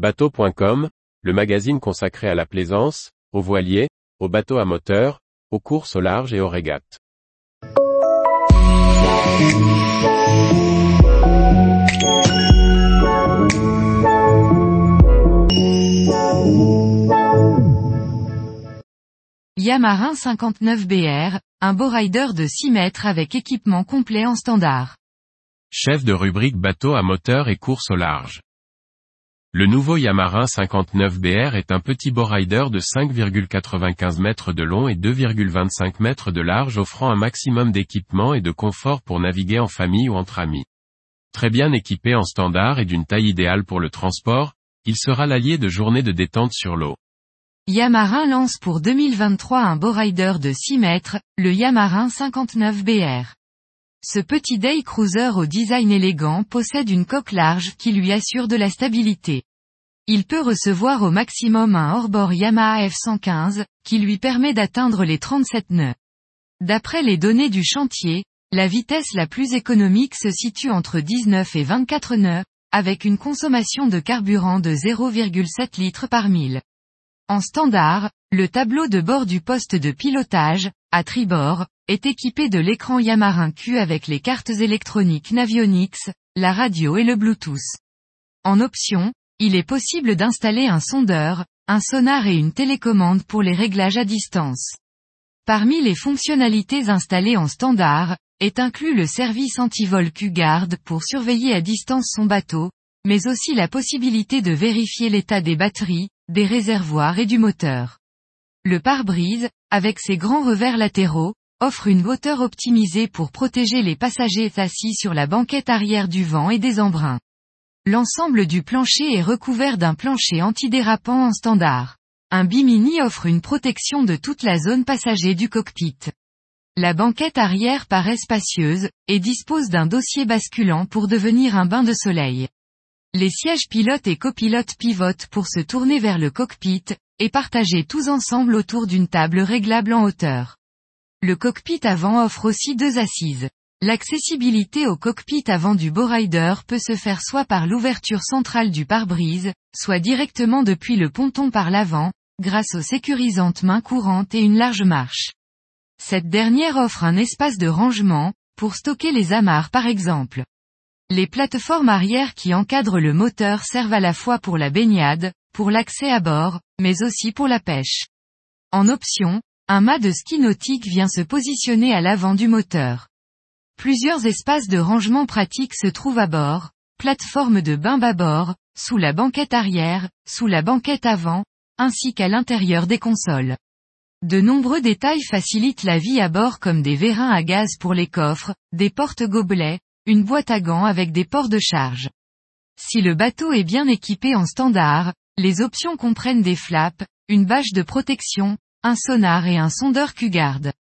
Bateau.com, le magazine consacré à la plaisance, aux voiliers, aux bateaux à moteur, aux courses au large et aux régates. Yamarin 59BR, un beau rider de 6 mètres avec équipement complet en standard. Chef de rubrique bateau à moteur et course au large. Le nouveau Yamarin 59BR est un petit rider de 5,95 mètres de long et 2,25 mètres de large offrant un maximum d'équipement et de confort pour naviguer en famille ou entre amis. Très bien équipé en standard et d'une taille idéale pour le transport, il sera l'allié de journées de détente sur l'eau. Yamarin lance pour 2023 un rider de 6 mètres, le Yamarin 59BR. Ce petit day cruiser au design élégant possède une coque large qui lui assure de la stabilité. Il peut recevoir au maximum un hors-bord Yamaha F115, qui lui permet d'atteindre les 37 nœuds. D'après les données du chantier, la vitesse la plus économique se situe entre 19 et 24 nœuds, avec une consommation de carburant de 0,7 litres par mille. En standard, le tableau de bord du poste de pilotage, à tribord, est équipé de l'écran Yamarin Q avec les cartes électroniques Navionics, la radio et le Bluetooth. En option, il est possible d'installer un sondeur, un sonar et une télécommande pour les réglages à distance. Parmi les fonctionnalités installées en standard, est inclus le service anti-vol Q-Guard pour surveiller à distance son bateau, mais aussi la possibilité de vérifier l'état des batteries, des réservoirs et du moteur. Le pare-brise, avec ses grands revers latéraux, offre une hauteur optimisée pour protéger les passagers assis sur la banquette arrière du vent et des embruns. L'ensemble du plancher est recouvert d'un plancher antidérapant en standard. Un bimini offre une protection de toute la zone passager du cockpit. La banquette arrière paraît spacieuse, et dispose d'un dossier basculant pour devenir un bain de soleil. Les sièges pilotes et copilotes pivotent pour se tourner vers le cockpit, et partager tous ensemble autour d'une table réglable en hauteur. Le cockpit avant offre aussi deux assises. L'accessibilité au cockpit avant du Rider peut se faire soit par l'ouverture centrale du pare-brise, soit directement depuis le ponton par l'avant, grâce aux sécurisantes mains courantes et une large marche. Cette dernière offre un espace de rangement, pour stocker les amarres par exemple. Les plateformes arrière qui encadrent le moteur servent à la fois pour la baignade, pour l'accès à bord, mais aussi pour la pêche. En option, un mât de ski nautique vient se positionner à l'avant du moteur. Plusieurs espaces de rangement pratiques se trouvent à bord, plateforme de bain bâbord, sous la banquette arrière, sous la banquette avant, ainsi qu'à l'intérieur des consoles. De nombreux détails facilitent la vie à bord comme des vérins à gaz pour les coffres, des portes-gobelets, une boîte à gants avec des ports de charge. Si le bateau est bien équipé en standard, les options comprennent des flaps, une bâche de protection, un sonar et un sondeur Q-Guard.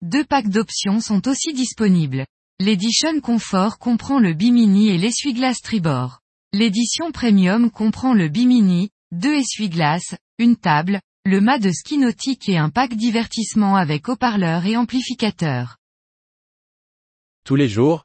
Deux packs d'options sont aussi disponibles. L'édition Confort comprend le bimini et l'essuie-glace tribord. L'édition Premium comprend le bimini, deux essuie-glaces, une table, le mât de ski nautique et un pack divertissement avec haut-parleur et amplificateur. Tous les jours,